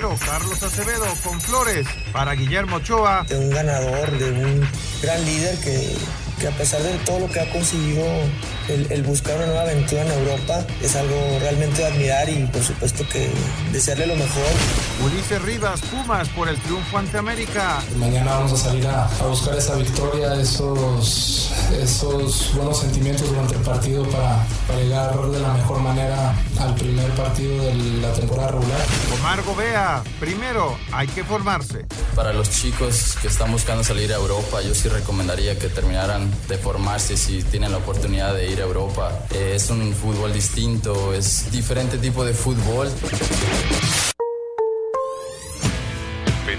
Carlos Acevedo con flores para Guillermo Ochoa. De un ganador, de un gran líder que, que a pesar de todo lo que ha conseguido el, buscar una nueva aventura en Europa es algo realmente de admirar y por supuesto que desearle lo mejor. Ulises Rivas, Pumas por el triunfo ante América. Mañana vamos a salir a, buscar esa victoria, esos, esos buenos sentimientos durante el partido para, para llegar de la mejor manera al primer partido de la temporada regular. Omar Gobea, primero hay que formarse. Para los chicos que están buscando salir a Europa, yo sí recomendaría que terminaran de formarse si tienen la oportunidad de ir a Europa. Eh, es un fútbol distinto, es diferente tipo de fútbol.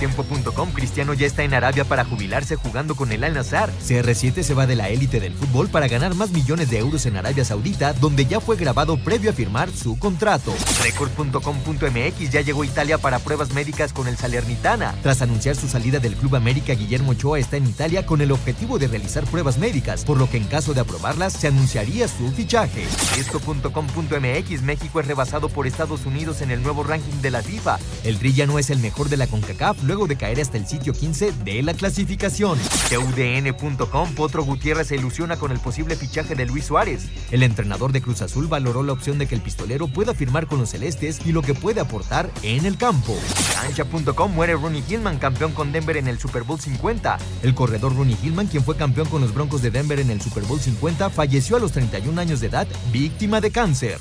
Tiempo.com, Cristiano ya está en Arabia para jubilarse jugando con el Al Nazar. CR7 se va de la élite del fútbol para ganar más millones de euros en Arabia Saudita, donde ya fue grabado previo a firmar su contrato. Record.com.mx ya llegó a Italia para pruebas médicas con el Salernitana. Tras anunciar su salida del Club América, Guillermo Ochoa está en Italia con el objetivo de realizar pruebas médicas, por lo que en caso de aprobarlas se anunciaría su fichaje. Esto.com.mx México es rebasado por Estados Unidos en el nuevo ranking de la FIFA. El Tri ya no es el mejor de la CONCACAF luego de caer hasta el sitio 15 de la clasificación. UDN.com, Potro Gutiérrez se ilusiona con el posible fichaje de Luis Suárez. El entrenador de Cruz Azul valoró la opción de que el pistolero pueda firmar con los celestes y lo que puede aportar en el campo. Cancha.com muere Ronnie Hillman, campeón con Denver en el Super Bowl 50. El corredor Ronnie Hillman, quien fue campeón con los Broncos de Denver en el Super Bowl 50, falleció a los 31 años de edad, víctima de cáncer.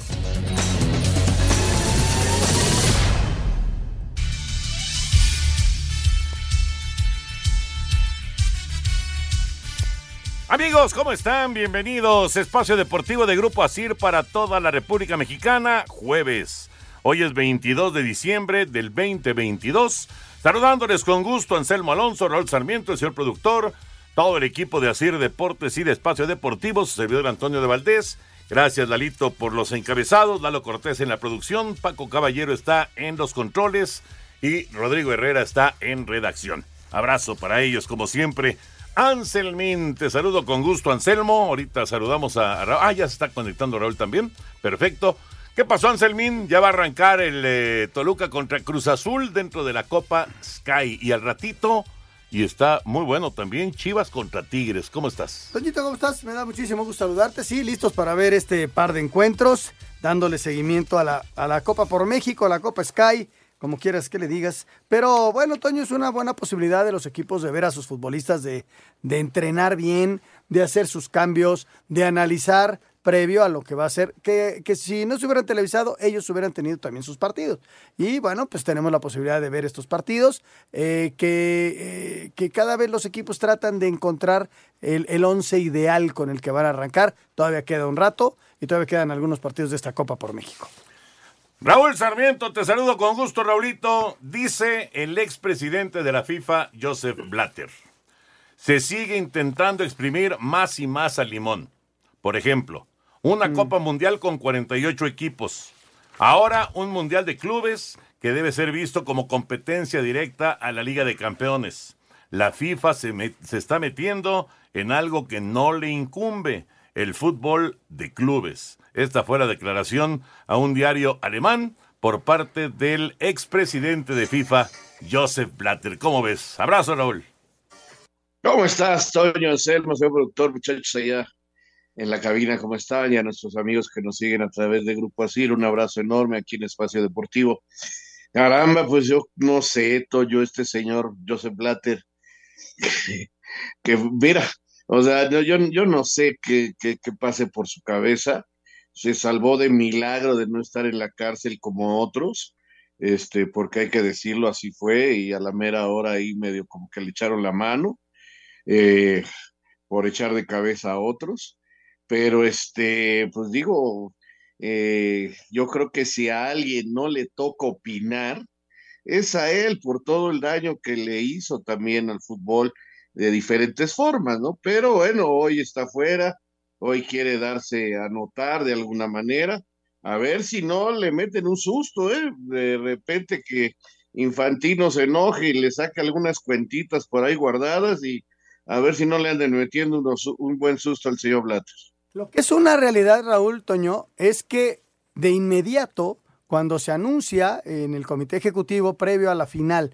Amigos, ¿cómo están? Bienvenidos. Espacio Deportivo de Grupo Asir para toda la República Mexicana, jueves. Hoy es 22 de diciembre del 2022. Saludándoles con gusto Anselmo Alonso, Raúl Sarmiento, el señor productor, todo el equipo de Asir Deportes y de Espacio Deportivo, su servidor Antonio de Valdés. Gracias, Lalito, por los encabezados. Lalo Cortés en la producción. Paco Caballero está en los controles. Y Rodrigo Herrera está en redacción. Abrazo para ellos, como siempre. Anselmín, te saludo con gusto, Anselmo. Ahorita saludamos a, Raúl. Ah, ya se está conectando Raúl también. Perfecto. ¿Qué pasó, Anselmín? Ya va a arrancar el eh, Toluca contra Cruz Azul dentro de la Copa Sky. Y al ratito, y está muy bueno también, Chivas contra Tigres. ¿Cómo estás? Toñito, ¿cómo estás? Me da muchísimo gusto saludarte. Sí, listos para ver este par de encuentros, dándole seguimiento a la, a la Copa por México, a la Copa Sky como quieras que le digas. Pero bueno, Toño, es una buena posibilidad de los equipos de ver a sus futbolistas, de, de entrenar bien, de hacer sus cambios, de analizar previo a lo que va a ser, que, que, si no se hubieran televisado, ellos hubieran tenido también sus partidos. Y bueno, pues tenemos la posibilidad de ver estos partidos, eh, que, eh, que cada vez los equipos tratan de encontrar el, el once ideal con el que van a arrancar. Todavía queda un rato y todavía quedan algunos partidos de esta Copa por México. Raúl Sarmiento, te saludo con gusto, Raulito. Dice el expresidente de la FIFA, Joseph Blatter. Se sigue intentando exprimir más y más al limón. Por ejemplo, una mm. Copa Mundial con 48 equipos. Ahora un Mundial de Clubes que debe ser visto como competencia directa a la Liga de Campeones. La FIFA se, se está metiendo en algo que no le incumbe, el fútbol de clubes. Esta fue la declaración a un diario alemán por parte del expresidente de FIFA, Joseph Blatter. ¿Cómo ves? Abrazo, Raúl. ¿Cómo estás, Toño Anselmo, señor productor, muchachos allá en la cabina? ¿Cómo están? Y a nuestros amigos que nos siguen a través de Grupo Asir, un abrazo enorme aquí en Espacio Deportivo. Caramba, pues yo no sé, Toño, este señor Joseph Blatter, que, mira, o sea, yo, yo no sé qué, qué, qué pase por su cabeza se salvó de milagro de no estar en la cárcel como otros, este, porque hay que decirlo, así fue, y a la mera hora ahí medio como que le echaron la mano. Eh, por echar de cabeza a otros, pero este, pues digo, eh, yo creo que si a alguien no le toca opinar, es a él por todo el daño que le hizo también al fútbol de diferentes formas, ¿no? Pero bueno, hoy está fuera, hoy quiere darse a notar de alguna manera, a ver si no le meten un susto, ¿eh? De repente que Infantino se enoje y le saque algunas cuentitas por ahí guardadas y a ver si no le anden metiendo un buen susto al señor Blatter. Lo que es una realidad, Raúl Toño, es que de inmediato, cuando se anuncia en el comité ejecutivo previo a la final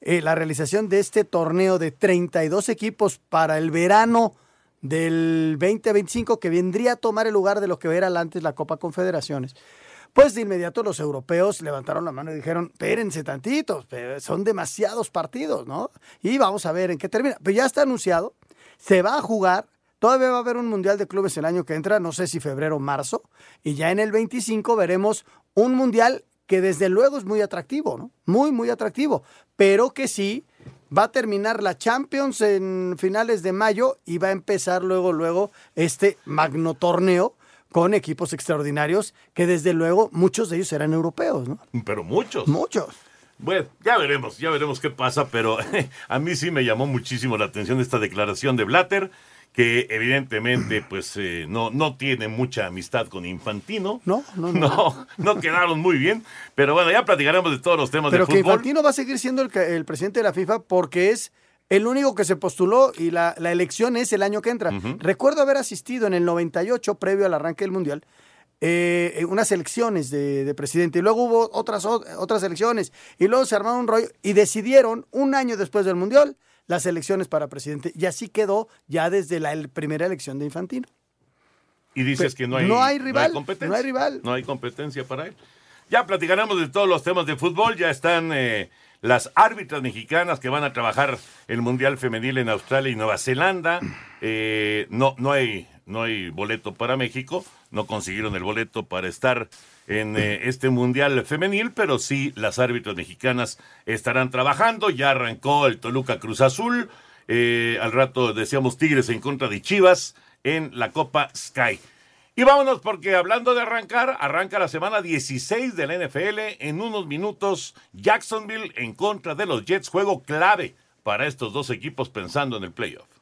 eh, la realización de este torneo de 32 equipos para el verano del 2025, que vendría a tomar el lugar de lo que era antes la Copa Confederaciones, pues de inmediato los europeos levantaron la mano y dijeron, espérense tantitos, son demasiados partidos, ¿no? Y vamos a ver en qué termina. Pero ya está anunciado, se va a jugar Todavía va a haber un Mundial de Clubes el año que entra, no sé si febrero o marzo, y ya en el 25 veremos un Mundial que desde luego es muy atractivo, ¿no? Muy, muy atractivo, pero que sí va a terminar la Champions en finales de mayo y va a empezar luego, luego este magno torneo con equipos extraordinarios que desde luego muchos de ellos serán europeos, ¿no? Pero muchos. Muchos. Bueno, ya veremos, ya veremos qué pasa, pero a mí sí me llamó muchísimo la atención esta declaración de Blatter que evidentemente pues eh, no, no tiene mucha amistad con Infantino. No, no, no. No, quedaron muy bien. Pero bueno, ya platicaremos de todos los temas Pero de fútbol. Pero que Infantino va a seguir siendo el, presidente de la FIFA porque es el único que se postuló y la, elección es el año que entra. Recuerdo haber asistido en el 98, previo al arranque del Mundial, eh, unas elecciones de, presidente y luego hubo otras, otras elecciones y luego se armaron un rollo y decidieron un año después del Mundial las elecciones para presidente. Y así quedó ya desde la primera elección de Infantino. Y dices que no hay, no hay rival, competencia. No hay rival. No hay competencia para él. Ya platicaremos de todos los temas de fútbol. Ya están eh, las árbitras mexicanas que van a trabajar el Mundial Femenil en Australia y Nueva Zelanda. Eh, no, no, hay, no hay boleto para México. No consiguieron el boleto para estar en eh, este Mundial Femenil, pero sí las árbitras mexicanas estarán trabajando. Ya arrancó el Toluca Cruz Azul. Eh, al rato decíamos Tigres en contra de Chivas en la Copa Sky. Y vámonos porque hablando de arrancar, arranca la semana 16 de la NFL. En unos minutos, Jacksonville en contra de los Jets. Juego clave para estos dos equipos pensando en el playoff.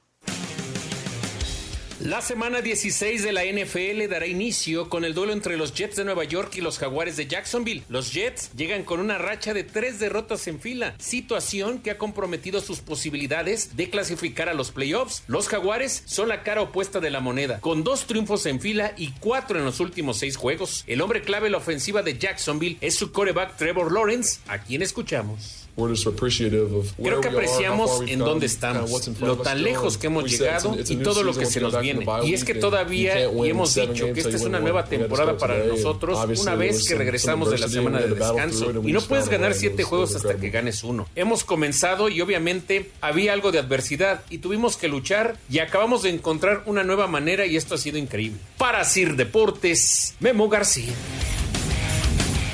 La semana 16 de la NFL dará inicio con el duelo entre los Jets de Nueva York y los Jaguares de Jacksonville. Los Jets llegan con una racha de tres derrotas en fila, situación que ha comprometido sus posibilidades de clasificar a los playoffs. Los Jaguares son la cara opuesta de la moneda, con dos triunfos en fila y cuatro en los últimos seis juegos. El hombre clave en la ofensiva de Jacksonville es su coreback Trevor Lawrence, a quien escuchamos. Creo que apreciamos en dónde estamos, lo tan lejos que hemos llegado y todo lo que se nos viene. Y es que todavía y hemos dicho que esta es una nueva temporada para nosotros una vez que regresamos de la semana de descanso. Y no puedes ganar siete juegos hasta que ganes uno. Hemos comenzado y obviamente había algo de adversidad y tuvimos que luchar y acabamos de encontrar una nueva manera y esto ha sido increíble. Para Sir Deportes, Memo García.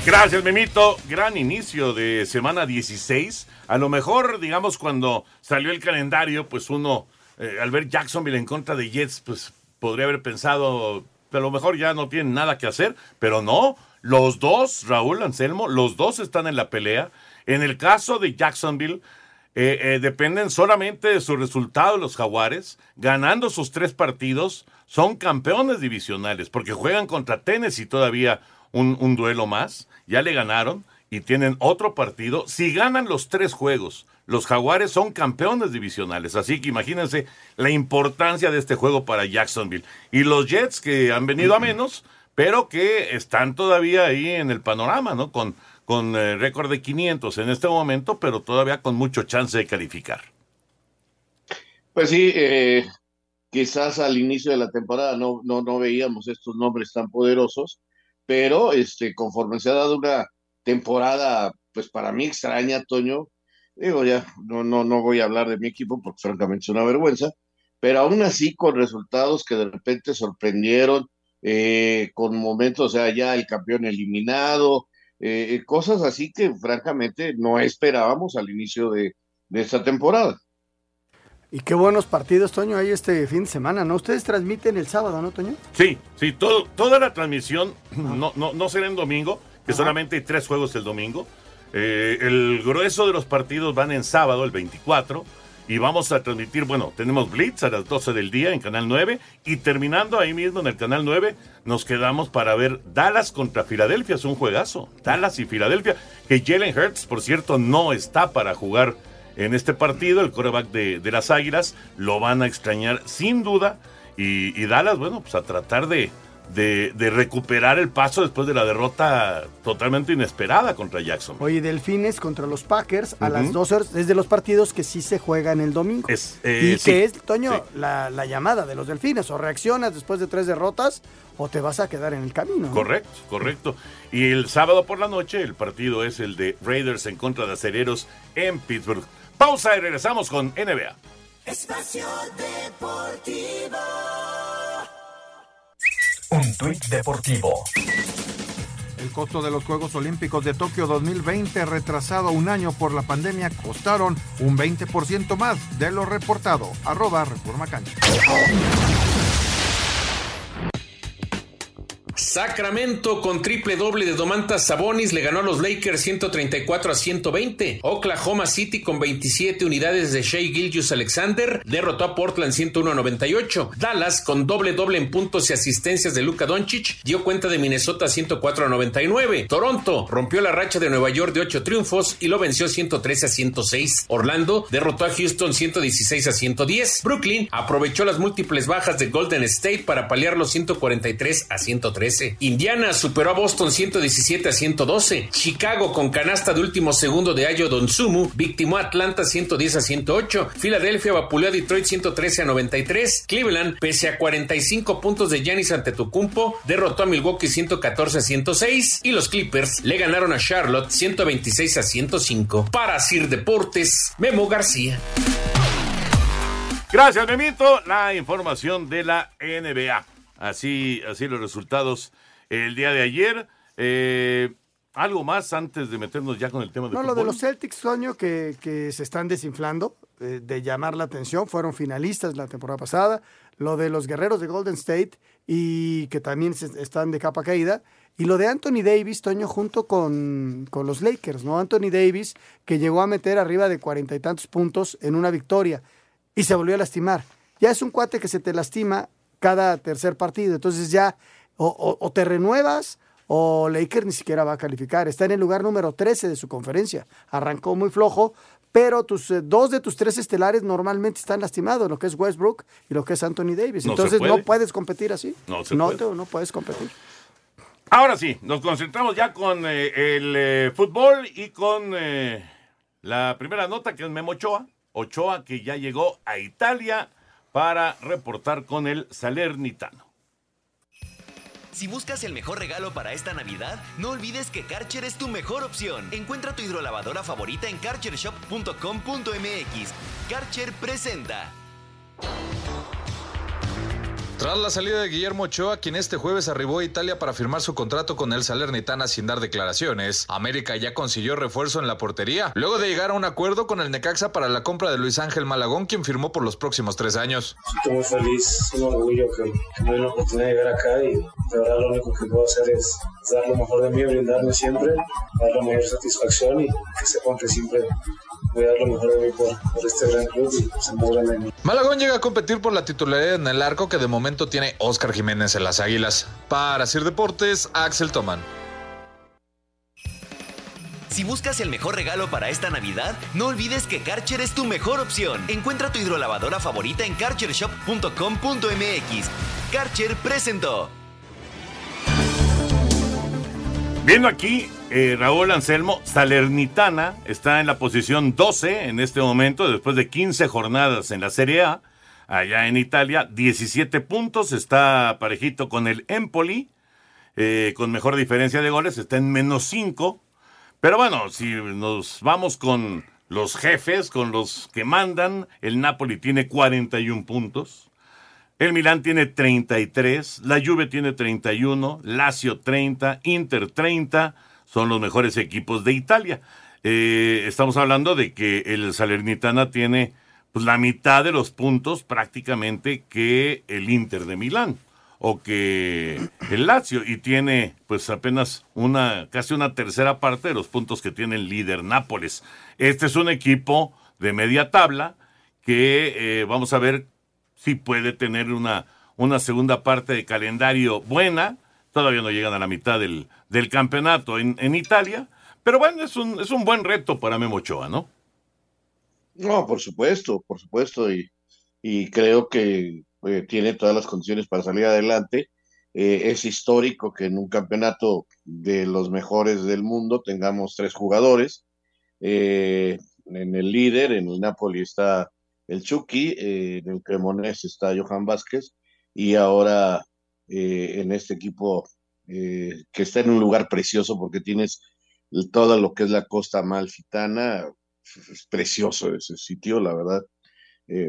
Gracias, Memito. Gran inicio de semana 16. A lo mejor, digamos, cuando salió el calendario, pues uno, eh, al ver Jacksonville en contra de Jets, pues podría haber pensado, a lo mejor ya no tienen nada que hacer, pero no. Los dos, Raúl Anselmo, los dos están en la pelea. En el caso de Jacksonville, eh, eh, dependen solamente de su resultado los jaguares, ganando sus tres partidos, son campeones divisionales, porque juegan contra Tennessee todavía un, un duelo más ya le ganaron y tienen otro partido. Si ganan los tres juegos, los Jaguares son campeones divisionales. Así que imagínense la importancia de este juego para Jacksonville. Y los Jets que han venido a menos, pero que están todavía ahí en el panorama, ¿no? Con, con eh, récord de 500 en este momento, pero todavía con mucho chance de calificar. Pues sí, eh, quizás al inicio de la temporada no, no, no veíamos estos nombres tan poderosos pero este, conforme se ha dado una temporada, pues para mí extraña, Toño, digo ya, no, no, no voy a hablar de mi equipo porque francamente es una vergüenza, pero aún así con resultados que de repente sorprendieron, eh, con momentos, o sea, ya el campeón eliminado, eh, cosas así que francamente no esperábamos al inicio de, esta temporada. Y qué buenos partidos, Toño, hay este fin de semana, ¿no? Ustedes transmiten el sábado, ¿no, Toño? Sí, sí, todo, toda la transmisión, no, no, no será en domingo, que solamente hay tres juegos el domingo. Eh, el grueso de los partidos van en sábado, el 24, y vamos a transmitir, bueno, tenemos Blitz a las 12 del día en Canal 9, y terminando ahí mismo en el Canal 9, nos quedamos para ver Dallas contra Filadelfia, es un juegazo. Dallas y Filadelfia, que Jalen Hurts, por cierto, no está para jugar en este partido, el coreback de, de las Águilas, lo van a extrañar sin duda, y, y Dallas, bueno, pues a tratar de, de, de recuperar el paso después de la derrota totalmente inesperada contra Jackson. Oye, Delfines contra los Packers a las 12 horas, es de los partidos que sí se juegan el domingo. Es, eh, y sí, que es, Toño, sí. la, la llamada de los Delfines, o reaccionas después de tres derrotas o te vas a quedar en el camino. ¿no? Correcto, correcto. Y el sábado por la noche el partido es el de Raiders en contra de Acereros en Pittsburgh. Pausa y regresamos con NBA. Espacio Deportivo. Un tuit deportivo. El costo de los Juegos Olímpicos de Tokio 2020, retrasado un año por la pandemia, costaron un 20% más de lo reportado. Arroba Reforma Cancha. Sacramento con triple doble de Domantas Sabonis le ganó a los Lakers 134 a 120. Oklahoma City con 27 unidades de Shea Gilgius Alexander derrotó a Portland 101 a 98. Dallas con doble doble en puntos y asistencias de Luka Doncic dio cuenta de Minnesota 104 a 99. Toronto rompió la racha de Nueva York de 8 triunfos y lo venció 113 a 106. Orlando derrotó a Houston 116 a 110. Brooklyn aprovechó las múltiples bajas de Golden State para paliar los 143 a 113. Indiana superó a Boston 117 a 112. Chicago con canasta de último segundo de Ayo Donsumu victimó a Atlanta 110 a 108. Filadelfia vapuleó a Detroit 113 a 93. Cleveland, pese a 45 puntos de Giannis Antetokounmpo, derrotó a Milwaukee 114 a 106 y los Clippers le ganaron a Charlotte 126 a 105. Para Sir Deportes, Memo García. Gracias, Memito. La información de la NBA. Así, así los resultados el día de ayer. Eh, algo más antes de meternos ya con el tema de No, lo de los Celtics, Toño, que, que se están desinflando, eh, de llamar la atención, fueron finalistas la temporada pasada. Lo de los guerreros de Golden State y que también se- están de capa caída. Y lo de Anthony Davis, Toño, junto con, con los Lakers, ¿no? Anthony Davis, que llegó a meter arriba de cuarenta y tantos puntos en una victoria y se volvió a lastimar. Ya es un cuate que se te lastima cada tercer partido. Entonces ya o, o- o te renuevas o Lakers ni siquiera va a calificar. Está en el lugar número 13 de su conferencia. Arrancó muy flojo, pero tus eh, dos de tus tres estelares normalmente están lastimados, lo que es Westbrook y lo que es Anthony Davis. No Entonces puede. no puedes competir así. No se no, puede. te- no puedes competir. Ahora sí, nos concentramos ya con eh, el eh, fútbol y con eh, la primera nota que es Memo Ochoa. Ochoa que ya llegó a Italia para reportar con el Salernitano. Si buscas el mejor regalo para esta Navidad, no olvides que Karcher es tu mejor opción. Encuentra tu hidrolavadora favorita en karchershop.com.mx. Karcher presenta. Tras la salida de Guillermo Ochoa, quien este jueves arribó a Italia para firmar su contrato con el Salernitana sin dar declaraciones, América ya consiguió refuerzo en la portería, luego de llegar a un acuerdo con el Necaxa para la compra de Luis Ángel Malagón, quien firmó por los próximos tres años. Estoy muy feliz, un orgullo que, me den la oportunidad de llegar acá y de verdad lo único que puedo hacer es dar lo mejor de mí, brindarme siempre, dar la mayor satisfacción y que sepan que siempre voy a dar lo mejor de mí por, por este gran club y se muevan de mí. Malagón llega a competir por la titularidad en el arco que de momento tiene Oscar Jiménez en las Águilas. Para Sir Deportes, Axel Toman. Si buscas el mejor regalo para esta Navidad, no olvides que Karcher es tu mejor opción. Encuentra tu hidrolavadora favorita en karchershop.com.mx. Karcher presentó. Viendo aquí, eh, Raúl Anselmo, Salernitana está en la posición 12 en este momento, después de 15 jornadas en la Serie A, allá en Italia, 17 puntos, está parejito con el Empoli, eh, con mejor diferencia de goles, está en menos 5. Pero bueno, si nos vamos con los jefes, con los que mandan, el Napoli tiene 41 puntos. El Milán tiene 33, la Juve tiene 31, Lazio 30, Inter 30, son los mejores equipos de Italia. Eh, estamos hablando de que el Salernitana tiene pues la mitad de los puntos prácticamente que el Inter de Milán o que el Lazio y tiene pues apenas una casi una tercera parte de los puntos que tiene el líder Nápoles. Este es un equipo de media tabla que eh, vamos a ver si puede tener una, una segunda parte de calendario buena. Todavía no llegan a la mitad del, del campeonato en, en Italia, pero bueno, es un, es un buen reto para Memo Ochoa, ¿no? No, por supuesto, por supuesto, y, y creo que eh, tiene todas las condiciones para salir adelante. Eh, es histórico que en un campeonato de los mejores del mundo tengamos tres jugadores. Eh, en el líder, en el Napoli está el Chucky, en el Cremonés está Johan Vázquez y ahora en este equipo que está en un lugar precioso porque tienes todo lo que es la costa amalfitana, es precioso ese sitio, la verdad,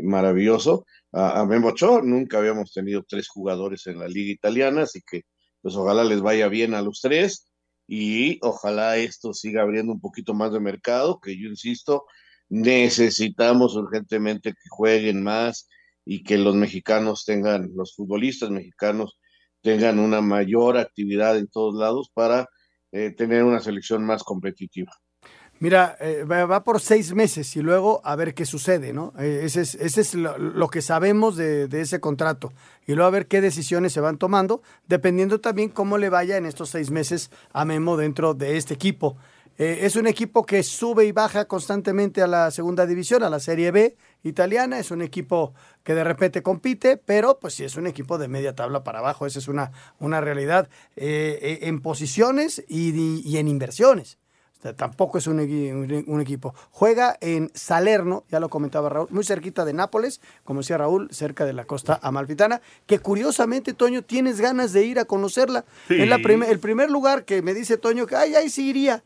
maravilloso a, a. Nunca habíamos tenido tres jugadores en la liga italiana, así que pues ojalá les vaya bien a los tres y ojalá esto siga abriendo un poquito más de mercado, que yo insisto, necesitamos urgentemente que jueguen más y que los mexicanos tengan, los futbolistas mexicanos tengan una mayor actividad en todos lados para eh, tener una selección más competitiva. Mira, eh, va, por seis meses y luego a ver qué sucede, ¿no? Eh, ese es, ese es lo, que sabemos de, ese contrato. Y luego a ver qué decisiones se van tomando, dependiendo también cómo le vaya en estos seis meses a Memo dentro de este equipo. Eh, es un equipo que sube y baja constantemente a la segunda división, a la Serie B italiana. Es un equipo que de repente compite, pero pues sí es un equipo de media tabla para abajo. Esa es una, una realidad en posiciones y en inversiones tampoco es un, equipo. Juega en Salerno, ya lo comentaba Raúl, muy cerquita de Nápoles, como decía Raúl, cerca de la costa amalfitana, que curiosamente, Toño, tienes ganas de ir a conocerla. Es la el primer lugar que me dice Toño que, ay, ahí sí iría.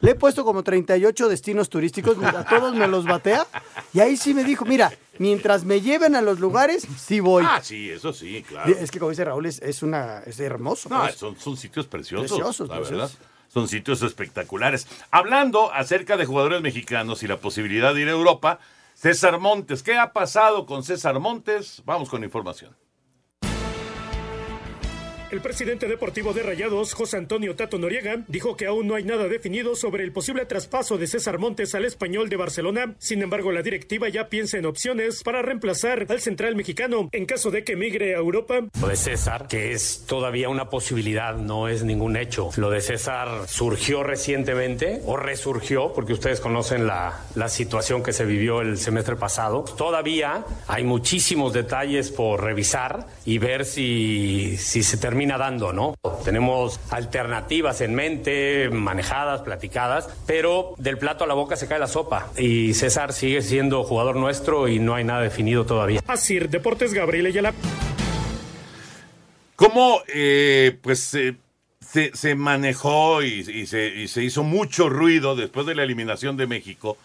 Le he puesto como 38 destinos turísticos, a todos me los batea. Y ahí sí me dijo, mira, mientras me lleven a los lugares, sí voy. Ah, sí, eso sí, claro. Es que como dice Raúl, es, una, es hermoso. No, pues. son, son, sitios preciosos. Preciosos, la verdad son sitios espectaculares. Hablando acerca de jugadores mexicanos y la posibilidad de ir a Europa, César Montes, ¿qué ha pasado con César Montes? Vamos con información. El presidente deportivo de Rayados, José Antonio Tato Noriega, dijo que aún no hay nada definido sobre el posible traspaso de César Montes al español de Barcelona. Sin embargo, la directiva ya piensa en opciones para reemplazar al central mexicano en caso de que migre a Europa. Lo de César, que es todavía una posibilidad, no es ningún hecho. Lo de César surgió recientemente o resurgió, porque ustedes conocen la, la situación que se vivió el semestre pasado. Todavía hay muchísimos detalles por revisar y ver si, si se termina termina dando, ¿no? Tenemos alternativas en mente, manejadas, platicadas, pero del plato a la boca se cae la sopa. Y César sigue siendo jugador nuestro y no hay nada definido todavía. Así, Deportes Gabriel Ayala. ¿Cómo, eh, pues, se, se, manejó y, se, y, se, hizo mucho ruido después de la eliminación de México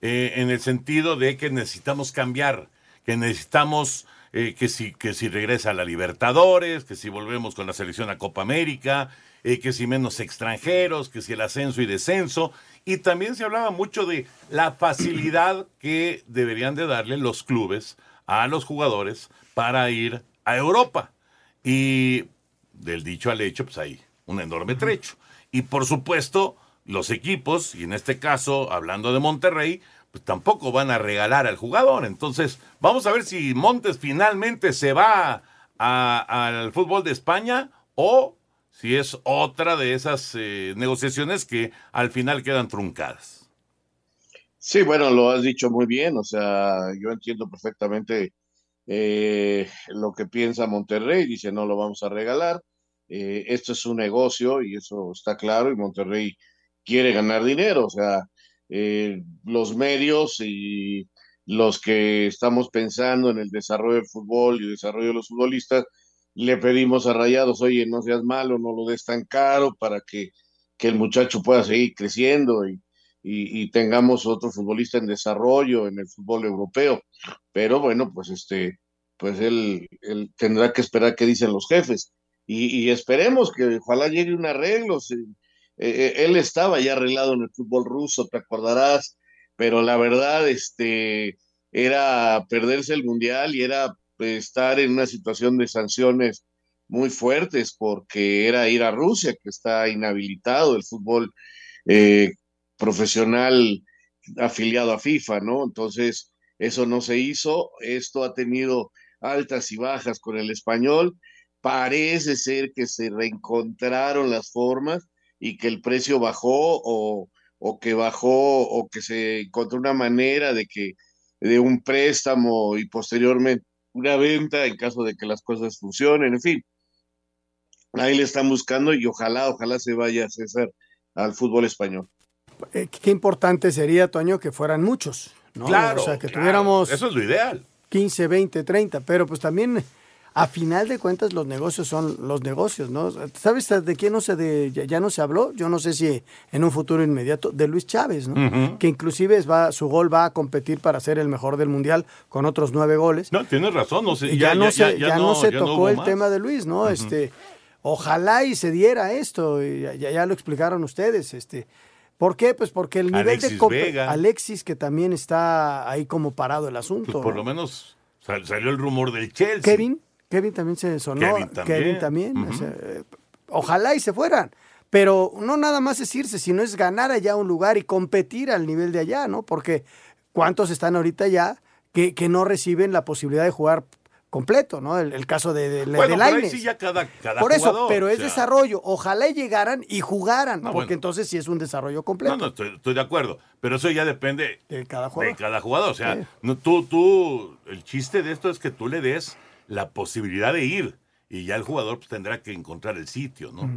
eh, en el sentido de que necesitamos cambiar, que necesitamos eh, que, si, que si regresa a la Libertadores, que si volvemos con la selección a Copa América, eh, que si menos extranjeros, que si el ascenso y descenso. Y también se hablaba mucho de la facilidad que deberían de darle los clubes a los jugadores para ir a Europa. Y del dicho al hecho, pues hay un enorme trecho. Y por supuesto, los equipos, y en este caso, hablando de Monterrey, pues tampoco van a regalar al jugador. Entonces, vamos a ver si Montes finalmente se va al fútbol de España o si es otra de esas eh, negociaciones que al final quedan truncadas. Sí, bueno, lo has dicho muy bien, o sea, yo entiendo perfectamente eh, lo que piensa Monterrey, dice no lo vamos a regalar, eh, esto es un negocio y eso está claro y Monterrey quiere ganar dinero, o sea, eh, los medios y los que estamos pensando en el desarrollo del fútbol y el desarrollo de los futbolistas, le pedimos a Rayados, oye, no seas malo, no lo des tan caro para que, que el muchacho pueda seguir creciendo y, y, tengamos otro futbolista en desarrollo en el fútbol europeo. Pero bueno, pues este, pues él, él tendrá que esperar qué dicen los jefes. Y, esperemos que ojalá llegue un arreglo. Eh, él estaba ya arreglado en el fútbol ruso, te acordarás, pero la verdad, este, era perderse el mundial y era pues, estar en una situación de sanciones muy fuertes porque era ir a Rusia, que está inhabilitado el fútbol eh, profesional afiliado a FIFA, ¿no? Entonces, eso no se hizo, esto ha tenido altas y bajas con el español, parece ser que se reencontraron las formas y que el precio bajó o, o que bajó o que se encontró una manera de que de un préstamo y posteriormente una venta en caso de que las cosas funcionen, en fin. Ahí le están buscando y ojalá, ojalá se vaya César al fútbol español. Eh, qué importante sería, Toño, que fueran muchos, ¿no? Claro, O sea, que claro. tuviéramos Eso es lo ideal. 15, 20, 30, pero pues también a final de cuentas los negocios son los negocios, ¿no? ¿Sabes de quién no se de, ya, ya no se habló? Yo no sé si en un futuro inmediato de Luis Chávez, ¿no? Que inclusive va, su gol va a competir para ser el mejor del mundial con otros nueve goles. No, tienes razón. No sé, Y ya, no se, ya no se ya tocó el más. tema de Luis, ¿no? Este, ojalá y se diera esto, y ya, ya lo explicaron ustedes, este. ¿Por qué? Pues porque el nivel de Alexis Vega. Alexis que también está ahí como parado el asunto. Pues por ¿no? lo menos sal- salió el rumor del Chelsea. Kevin, Kevin también se sonó. Kevin también. Kevin también, o Ujú. sea, ojalá y se fueran. Pero no nada más es irse, sino es ganar allá un lugar y competir al nivel de allá, ¿no? Porque ¿cuántos están ahorita allá que, que no reciben la posibilidad de jugar completo, ¿no? El, el caso de, de, Bueno, de ahí Lainez. sí ya cada, cada Por eso, jugador, pero o es sea, desarrollo. Ojalá llegaran y jugaran, No, porque bueno. entonces sí es un desarrollo completo. No, no, estoy, estoy de acuerdo. Pero eso ya depende de cada jugador. de cada jugador. O sea, Sí. no, tú, tú, el chiste de esto es que tú le des la posibilidad de ir y ya el jugador pues, tendrá que encontrar el sitio, ¿no?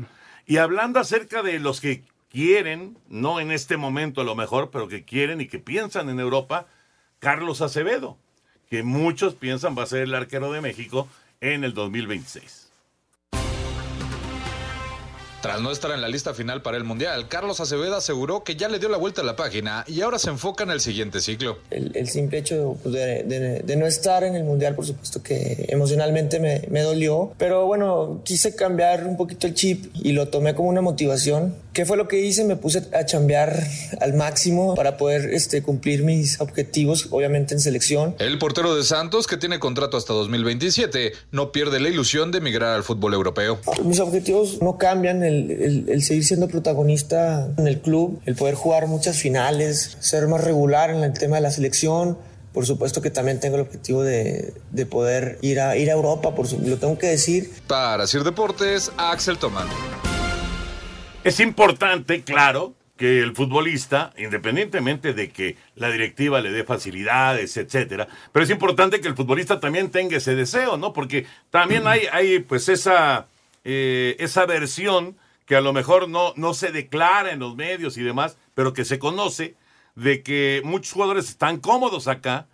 Y hablando acerca de los que quieren, no en este momento a lo mejor, pero que quieren y que piensan en Europa, Carlos Acevedo, que muchos piensan va a ser el arquero de México en el 2026. Tras no estar en la lista final para el Mundial, Carlos Acevedo aseguró que ya le dio la vuelta a la página y ahora se enfoca en el siguiente ciclo. El, el simple hecho pues, de, de- de no estar en el mundial, por supuesto que emocionalmente me, me dolió, pero bueno, quise cambiar un poquito el chip y lo tomé como una motivación. ¿Qué fue lo que hice? Me puse a chambear al máximo para poder este, cumplir mis objetivos, obviamente en selección. El portero de Santos, que tiene contrato hasta 2027, no pierde la ilusión de emigrar al fútbol europeo. Mis objetivos no cambian, el, el- el seguir siendo protagonista en el club, el poder jugar muchas finales, ser más regular en el tema de la selección. Por supuesto que también tengo el objetivo de, de poder ir a, ir a Europa, por su- lo tengo que decir. Para Sir Deportes, Axel Tomán. Es importante, claro, que el futbolista, independientemente de que la directiva le dé facilidades, etcétera, pero es importante que el futbolista también tenga ese deseo, ¿no? Porque también hay, hay pues esa, eh, esa versión que a lo mejor no, no se declara en los medios y demás, pero que se conoce de que muchos jugadores están cómodos acá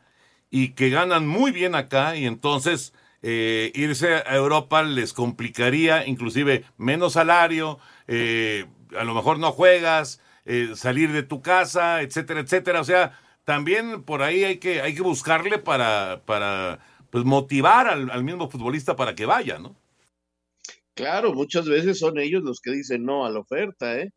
y que ganan muy bien acá y entonces eh, irse a Europa les complicaría inclusive menos salario, eh, a lo mejor no juegas, eh, salir de tu casa, etcétera, etcétera. O sea, también por ahí hay que, hay que buscarle para, para pues, motivar al, al mismo futbolista para que vaya, ¿no? Claro, muchas veces son ellos los que dicen no a la oferta, ¿eh?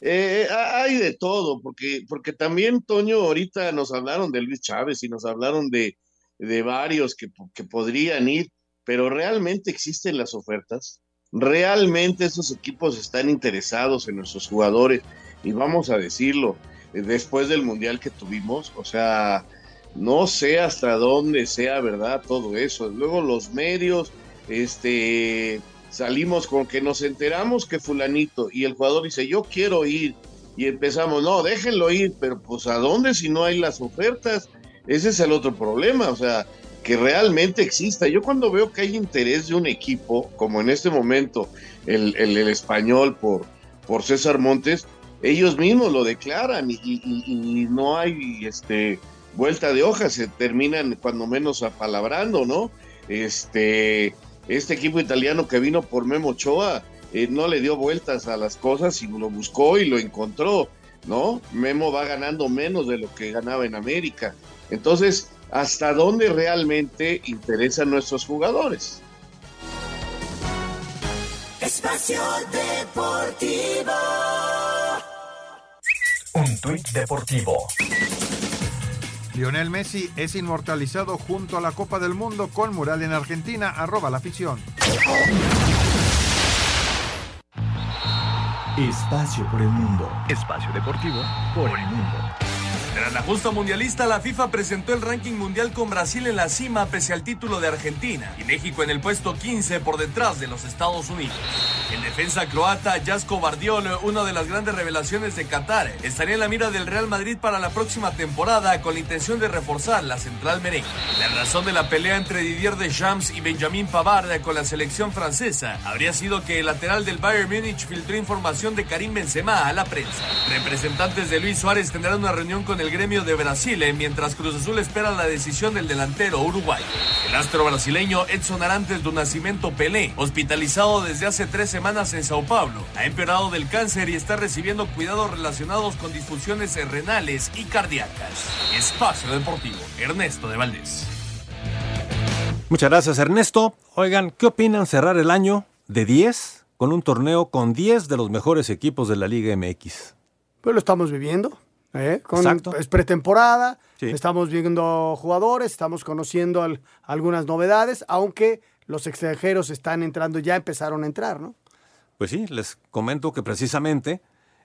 Eh, ha- hay de todo, porque, porque también, Toño, ahorita nos hablaron de Luis Chávez y nos hablaron de, de varios que, que podrían ir, pero ¿realmente existen las ofertas? ¿Realmente esos equipos están interesados en nuestros jugadores? Y vamos a decirlo, eh, después del Mundial que tuvimos, o sea, no sé hasta dónde sea verdad todo eso. Luego los medios, este, salimos con que nos enteramos que fulanito y el jugador dice, yo quiero ir. Y empezamos, no, déjenlo ir, pero pues ¿a dónde si no hay las ofertas? Ese es el otro problema, o sea, que realmente exista. Yo cuando veo que hay interés de un equipo, como en este momento el, el- español por, por César Montes, ellos mismos lo declaran y- y no hay este vuelta de hoja, se terminan cuando menos apalabrando, ¿no? Este, este equipo italiano que vino por Memo Ochoa eh, no le dio vueltas a las cosas y lo buscó y lo encontró, ¿no? Memo va ganando menos de lo que ganaba en América. Entonces, ¿hasta dónde realmente interesan nuestros jugadores? Espacio Deportivo. Un tuit deportivo. Lionel Messi es inmortalizado junto a la Copa del Mundo con mural en Argentina, arroba la afición. Espacio por el mundo. Espacio deportivo por el mundo. Tras la justa mundialista, la FIFA presentó el ranking mundial con Brasil en la cima pese al título de Argentina y México en el puesto 15 por detrás de los Estados Unidos. En defensa croata, Jasko Bardiol, una de las grandes revelaciones de Qatar, estaría en la mira del Real Madrid para la próxima temporada con la intención de reforzar la central merengue. La razón de la pelea entre Didier Deschamps y Benjamin Pavard con la selección francesa habría sido que el lateral del Bayern Múnich filtró información de Karim Benzema a la prensa. Representantes de Luis Suárez tendrán una reunión con el gremio de Brasil eh, mientras Cruz Azul espera la decisión del delantero uruguayo. El astro brasileño Edson Arantes do Nascimento Pelé, hospitalizado desde hace tres semanas en Sao Paulo, ha empeorado del cáncer y está recibiendo cuidados relacionados con disfunciones renales y cardíacas. Espacio Deportivo, Ernesto de Valdés. Muchas gracias Ernesto. Oigan, ¿qué opinan cerrar el año de 10 con un torneo con 10 de los mejores equipos de la Liga MX? Pues lo estamos viviendo. ¿eh? Con- Exacto. Es pretemporada, Sí. estamos viendo jugadores, estamos conociendo al- algunas novedades, aunque los extranjeros están entrando, ya empezaron a entrar, ¿no? Pues sí, les comento que precisamente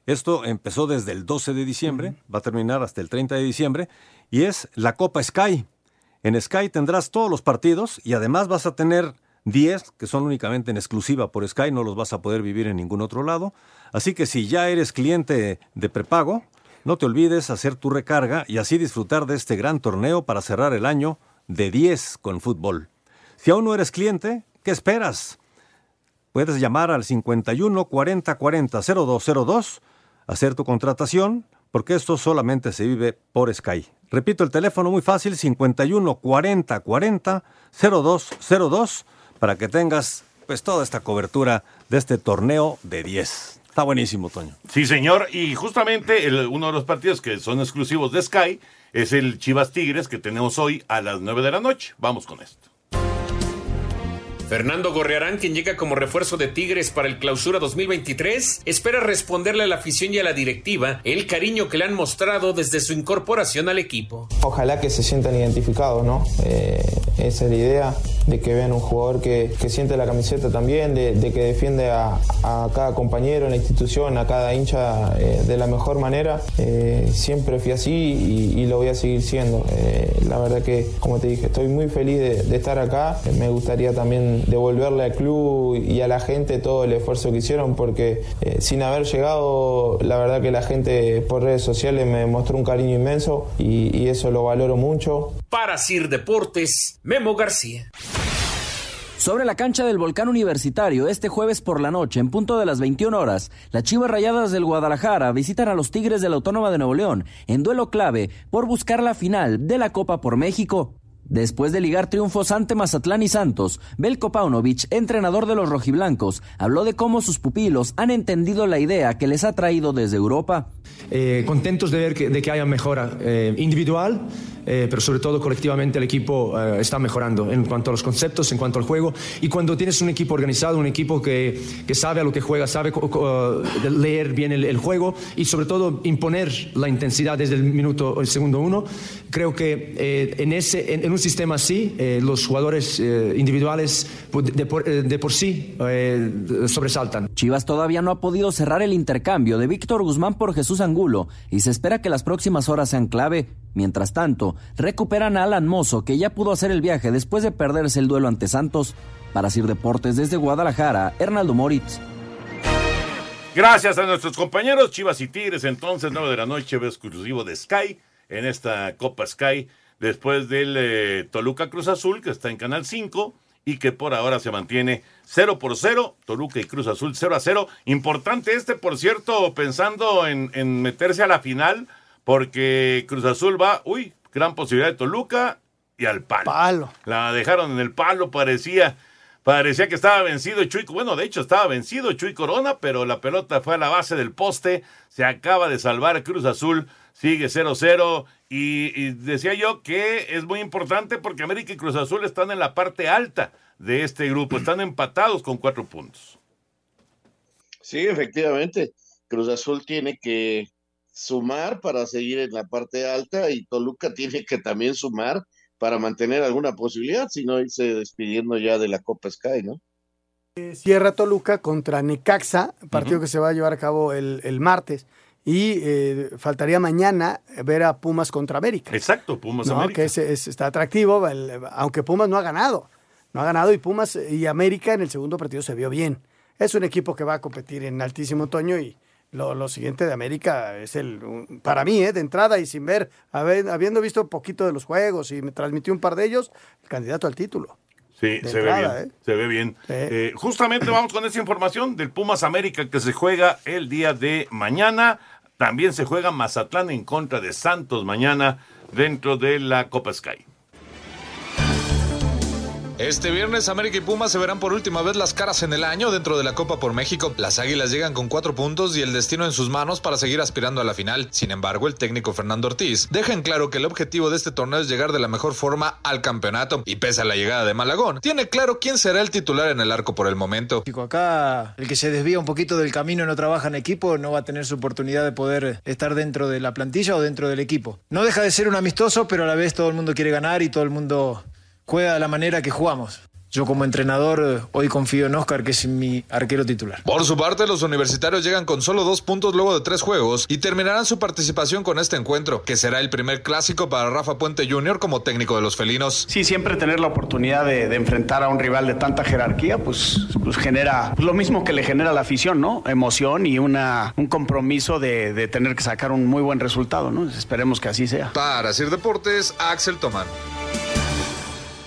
esto empezó desde el 12 de diciembre, va a terminar hasta el 30 de diciembre, y es la Copa Sky. En Sky tendrás todos los partidos y además vas a tener 10 que son únicamente en exclusiva por Sky, no los vas a poder vivir en ningún otro lado. Así que si ya eres cliente de prepago, no te olvides hacer tu recarga y así disfrutar de este gran torneo para cerrar el año de 10 con fútbol. Si aún no eres cliente, ¿qué esperas? Puedes llamar al 51 40 40 0202, hacer tu contratación, porque esto solamente se vive por Sky. Repito el teléfono muy fácil, 51 40 40 0202, para que tengas pues toda esta cobertura de este torneo de 10. Está buenísimo, Toño. Sí, señor. Y justamente el- uno de los partidos que son exclusivos de Sky es el Chivas Tigres que tenemos hoy a las 9 de la noche. Vamos con esto. Fernando Gorriarán, quien llega como refuerzo de Tigres para el clausura 2023, espera responderle a la afición y a la directiva el cariño que le han mostrado desde su incorporación al equipo. Ojalá que se sientan identificados, ¿no? Eh, esa es la idea, de que vean un jugador que, que siente la camiseta también, de, que defiende a, cada compañero en la institución, a cada hincha eh, de la mejor manera. Eh, siempre fui así y, lo voy a seguir siendo. La verdad que, como te dije, estoy muy feliz de, estar acá. Me gustaría también devolverle al club y a la gente todo el esfuerzo que hicieron porque eh, sin haber llegado, la verdad que la gente por redes sociales me mostró un cariño inmenso y, y eso lo valoro mucho. Para Sir Deportes, Memo García. Sobre la cancha del Volcán Universitario, este jueves por la noche, en punto de las 21 horas, las Chivas Rayadas del Guadalajara visitan a los Tigres de la Autónoma de Nuevo León en duelo clave por buscar la final de la Copa por México. Después de ligar triunfos ante Mazatlán y Santos, Belko Paunovic, entrenador de los rojiblancos, habló de cómo sus pupilos han entendido la idea que les ha traído desde Europa. Eh, contentos de ver que, de que haya mejora eh, individual, eh, pero sobre todo colectivamente el equipo está mejorando en cuanto a los conceptos, en cuanto al juego. Y cuando tienes un equipo organizado, un equipo que, que sabe a lo que juega, sabe leer bien el, juego y sobre todo imponer la intensidad desde el minuto, el segundo uno, creo que en, ese, un sistema así, eh, los jugadores eh, individuales de por, eh, de por sí eh, sobresaltan. Chivas todavía no ha podido cerrar el intercambio de Víctor Guzmán por Jesús Angulo y se espera que las próximas horas sean clave. Mientras tanto, recuperan a Alan Mozo, que ya pudo hacer el viaje después de perderse el duelo ante Santos. Para Sir Deportes desde Guadalajara, Hernaldo Moritz. Gracias a nuestros compañeros Chivas y Tigres. Entonces, 9 de la noche, exclusivo de Sky en esta Copa Sky. Después del eh, Toluca Cruz Azul, que está en Canal 5 y que por ahora se mantiene 0 por 0. Toluca y Cruz Azul 0 a 0. Importante este, por cierto, pensando en, en meterse a la final, porque Cruz Azul va, uy, gran posibilidad de Toluca y al palo. Palo. La dejaron en el palo, parecía. Parecía que estaba vencido Chuy, bueno, de hecho estaba vencido Chuy Corona, pero la pelota fue a la base del poste, se acaba de salvar Cruz Azul, sigue 0-0 y, y decía yo que es muy importante porque América y Cruz Azul están en la parte alta de este grupo, están empatados con cuatro puntos. Sí, efectivamente. Cruz Azul tiene que sumar para seguir en la parte alta y Toluca tiene que también sumar para mantener alguna posibilidad, si no irse despidiendo ya de la Copa Sky, ¿no? Cierra Toluca contra Necaxa, partido que se va a llevar a cabo el, el martes. Y eh, faltaría mañana ver a Pumas contra América. Exacto, Pumas ¿no? América. Que es, es- está atractivo, el- aunque Pumas no ha ganado. No ha ganado y Pumas y América en el segundo partido se vio bien. Es un equipo que va a competir en altísimo otoño y lo, lo siguiente de América es el, un- para mí, eh, de entrada y sin ver, haber- habiendo visto poquito de los juegos y me transmitió un par de ellos, el candidato al título. Sí, de se entrada, ve bien. ¿eh? Se ve bien. Eh, justamente vamos con esa información del Pumas América que se juega el día de mañana. También se juega Mazatlán en contra de Santos mañana dentro de la Copa Sky. Este viernes América y Pumas se verán por última vez las caras en el año dentro de la Copa por México. Las Águilas llegan con cuatro puntos y el destino en sus manos para seguir aspirando a la final. Sin embargo, el técnico Fernando Ortiz deja en claro que el objetivo de este torneo es llegar de la mejor forma al campeonato. Y pese a la llegada de Malagón, tiene claro quién será el titular en el arco por el momento. Acá el que se desvía un poquito del camino y no trabaja en equipo no va a tener su oportunidad de poder estar dentro de la plantilla o dentro del equipo. No deja de ser un amistoso, pero a la vez todo el mundo quiere ganar y todo el mundo juega de la manera que jugamos. Yo como entrenador eh, hoy confío en Oscar, que es mi arquero titular. Por su parte, los universitarios llegan con solo dos puntos luego de tres juegos y terminarán su participación con este encuentro, que será el primer clásico para Rafa Puente Jr. como técnico de los felinos. Sí, siempre tener la oportunidad de, de enfrentar a un rival de tanta jerarquía, pues, pues genera lo mismo que le genera la afición, ¿no? Emoción y una, un compromiso de, de tener que sacar un muy buen resultado, ¿no? Esperemos que así sea. Para Sir Deportes, Axel Tomán.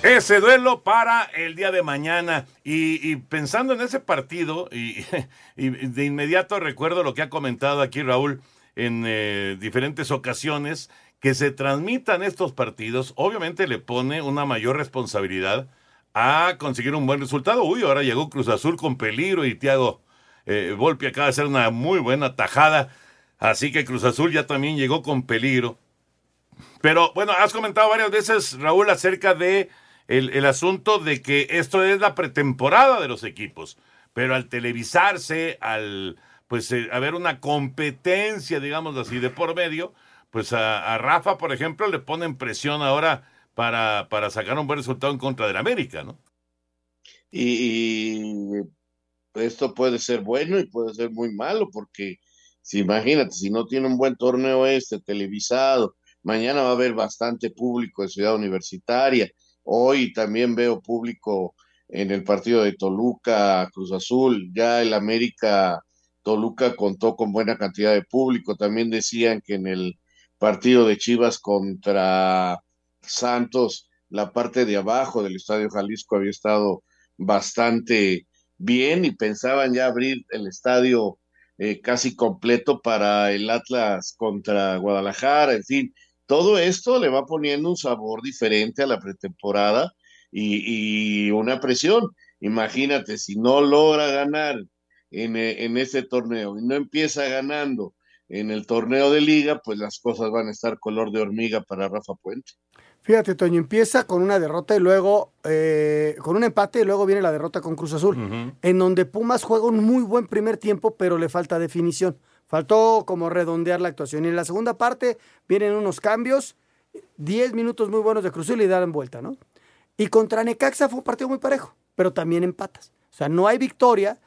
Ese duelo para el día de mañana. Y, pensando en ese partido, y, de inmediato recuerdo lo que ha comentado aquí Raúl en eh, diferentes ocasiones, que se transmitan estos partidos, obviamente le pone una mayor responsabilidad a conseguir un buen resultado. Uy, ahora llegó Cruz Azul con peligro y Thiago eh, Volpi acaba de hacer una muy buena tajada. Así que Cruz Azul ya también llegó con peligro. Pero bueno, has comentado varias veces, Raúl, acerca de el, el asunto de que esto es la pretemporada de los equipos. Pero al televisarse, al pues eh, haber una competencia, digamos así, de por medio, pues a, Rafa, por ejemplo, le ponen presión ahora para, para sacar un buen resultado en contra del América, ¿no? Y, y esto puede ser bueno y puede ser muy malo, porque si imagínate, si no tiene un buen torneo este televisado, mañana va a haber bastante público en Ciudad Universitaria. Hoy también veo público en el partido de Toluca, Cruz Azul, ya el América Toluca contó con buena cantidad de público. También decían que en el partido de Chivas contra Santos, la parte de abajo del Estadio Jalisco había estado bastante bien y pensaban ya abrir el estadio eh, casi completo para el Atlas contra Guadalajara, en fin, todo esto le va poniendo un sabor diferente a la pretemporada y, y una presión. Imagínate, si no logra ganar en, eh, en este torneo y no empieza ganando en el torneo de liga, pues las cosas van a estar color de hormiga para Rafa Puente. Fíjate, Toño, empieza con una derrota y luego eh, con un empate y luego viene la derrota con Cruz Azul, en donde Pumas juega un muy buen primer tiempo, pero le falta definición. Faltó como redondear la actuación. Y en la segunda parte vienen unos cambios, 10 minutos muy buenos de Cruz Azul y dan vuelta, ¿no? Y contra Necaxa fue un partido muy parejo, pero también empatas. O sea, no hay victoria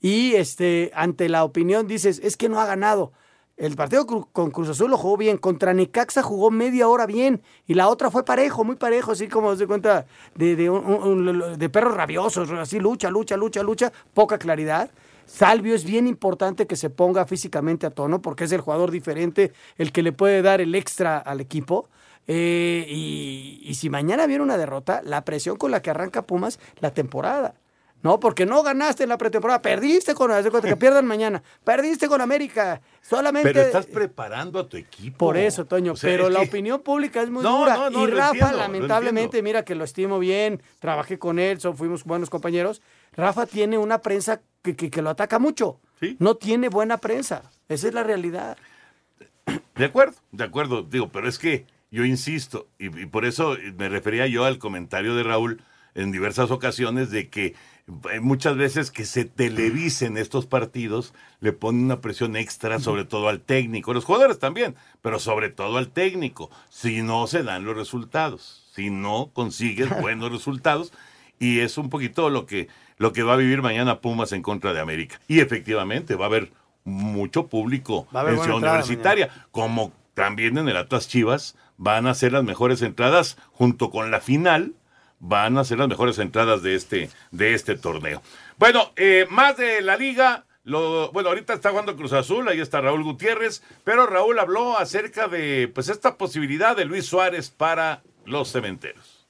y este, ante la opinión dices, es que no ha ganado. El partido con Cruz Azul lo jugó bien, contra Necaxa jugó media hora bien y la otra fue parejo, muy parejo, así como se cuenta de, de perros rabiosos, así lucha, lucha, lucha, lucha, poca claridad. Salvio es bien importante que se ponga físicamente a tono porque es el jugador diferente, el que le puede dar el extra al equipo. Eh, y, y si mañana viene una derrota, la presión con la que arranca Pumas la temporada. No, porque no ganaste en la pretemporada, perdiste con que pierdan mañana, perdiste con América, solamente Pero estás preparando a tu equipo. por eso, Toño, O sea, pero es la que- opinión pública es muy No, dura. no, no, y Rafa, entiendo, lamentablemente, mira que lo estimo bien, trabajé con él, so- fuimos buenos compañeros. Rafa tiene una prensa que, que- que lo ataca mucho. No tiene buena prensa. Esa es la realidad. De acuerdo, de acuerdo, digo, pero es que yo insisto, y, y por eso me refería yo al comentario de Raúl en diversas ocasiones de que muchas veces que se televisen estos partidos le ponen una presión extra sobre todo al técnico, los jugadores también, pero sobre todo al técnico, si no se dan los resultados, si no consigues buenos resultados y es un poquito lo que lo que va a vivir mañana Pumas en contra de América. Y efectivamente va a haber mucho público en Ciudad Universitaria, como también en el Atlas Chivas van a ser las mejores entradas junto con la final van a ser las mejores entradas de este, de este torneo. Bueno, eh, más de la liga. Lo, bueno, ahorita está jugando Cruz Azul, ahí está Raúl Gutiérrez, pero Raúl habló acerca de pues esta posibilidad de Luis Suárez para los cementeros.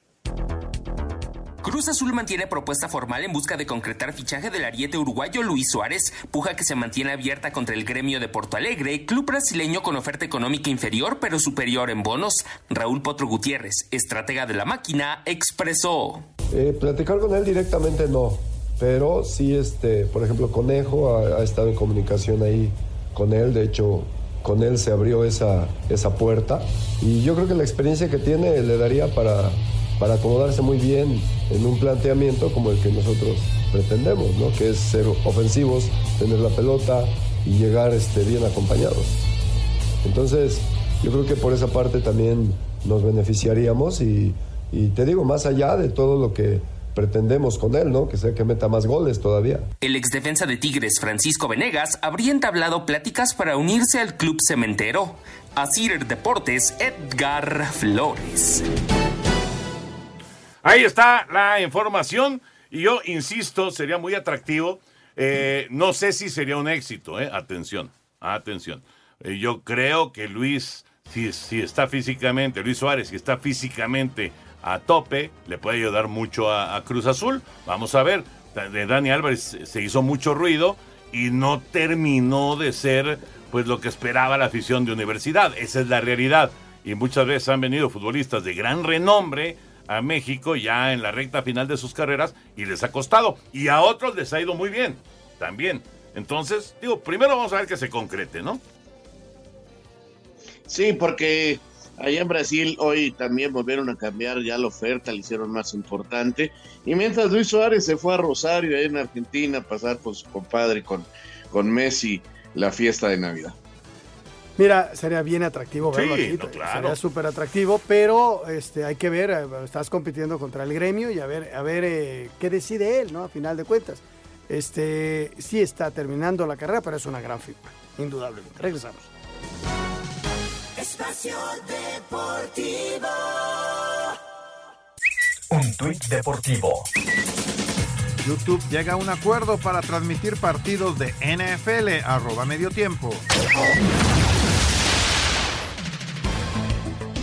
Cruz Azul mantiene propuesta formal en busca de concretar fichaje del ariete uruguayo Luis Suárez, puja que se mantiene abierta contra el gremio de Porto Alegre, club brasileño con oferta económica inferior pero superior en bonos. Raúl Potro Gutiérrez, estratega de la máquina, expresó. Eh, platicar con él directamente no, pero sí, este, por ejemplo, Conejo ha, estado en comunicación ahí con él, de hecho con él se abrió esa, esa puerta y yo creo que la experiencia que tiene le daría para para acomodarse muy bien en un planteamiento como el que nosotros pretendemos, ¿no? que es ser ofensivos, tener la pelota y llegar este, bien acompañados. Entonces, yo creo que por esa parte también nos beneficiaríamos y, te digo, más allá de todo lo que pretendemos con él, ¿no? Que sea que meta más goles todavía. El ex defensa de Tigres, Francisco Venegas, habría entablado pláticas para unirse al club cementero. Asir Deportes, Edgar Flores. Ahí está la información y yo insisto, sería muy atractivo. Eh, no sé si sería un éxito, eh. atención, atención. Eh, yo creo que Luis, si, si está físicamente, Luis Suárez, si está físicamente a tope, le puede ayudar mucho a, Cruz Azul. Vamos a ver, de Dani Álvarez se hizo mucho ruido y no terminó de ser pues lo que esperaba la afición de universidad. Esa es la realidad. Y muchas veces han venido futbolistas de gran renombre a México ya en la recta final de sus carreras y les ha costado. Y a otros les ha ido muy bien también. Entonces, digo, primero vamos a ver que se concrete, ¿no? Sí, porque allá en Brasil hoy también volvieron a cambiar ya la oferta, le hicieron más importante. Y mientras Luis Suárez se fue a Rosario, ahí en Argentina, a pasar con su compadre, con, con Messi, la fiesta de Navidad. Mira, sería bien atractivo verlo aquí. Sería súper atractivo, pero este, hay que ver, eh, estás compitiendo contra el gremio y a ver, a ver eh, qué decide él, ¿no? A final de cuentas. Este, sí está terminando la carrera, pero es una gran figura, indudablemente. Regresamos. Espacio Deportivo. Un tuit deportivo. YouTube llega a un acuerdo para transmitir partidos de NFL, arroba medio tiempo.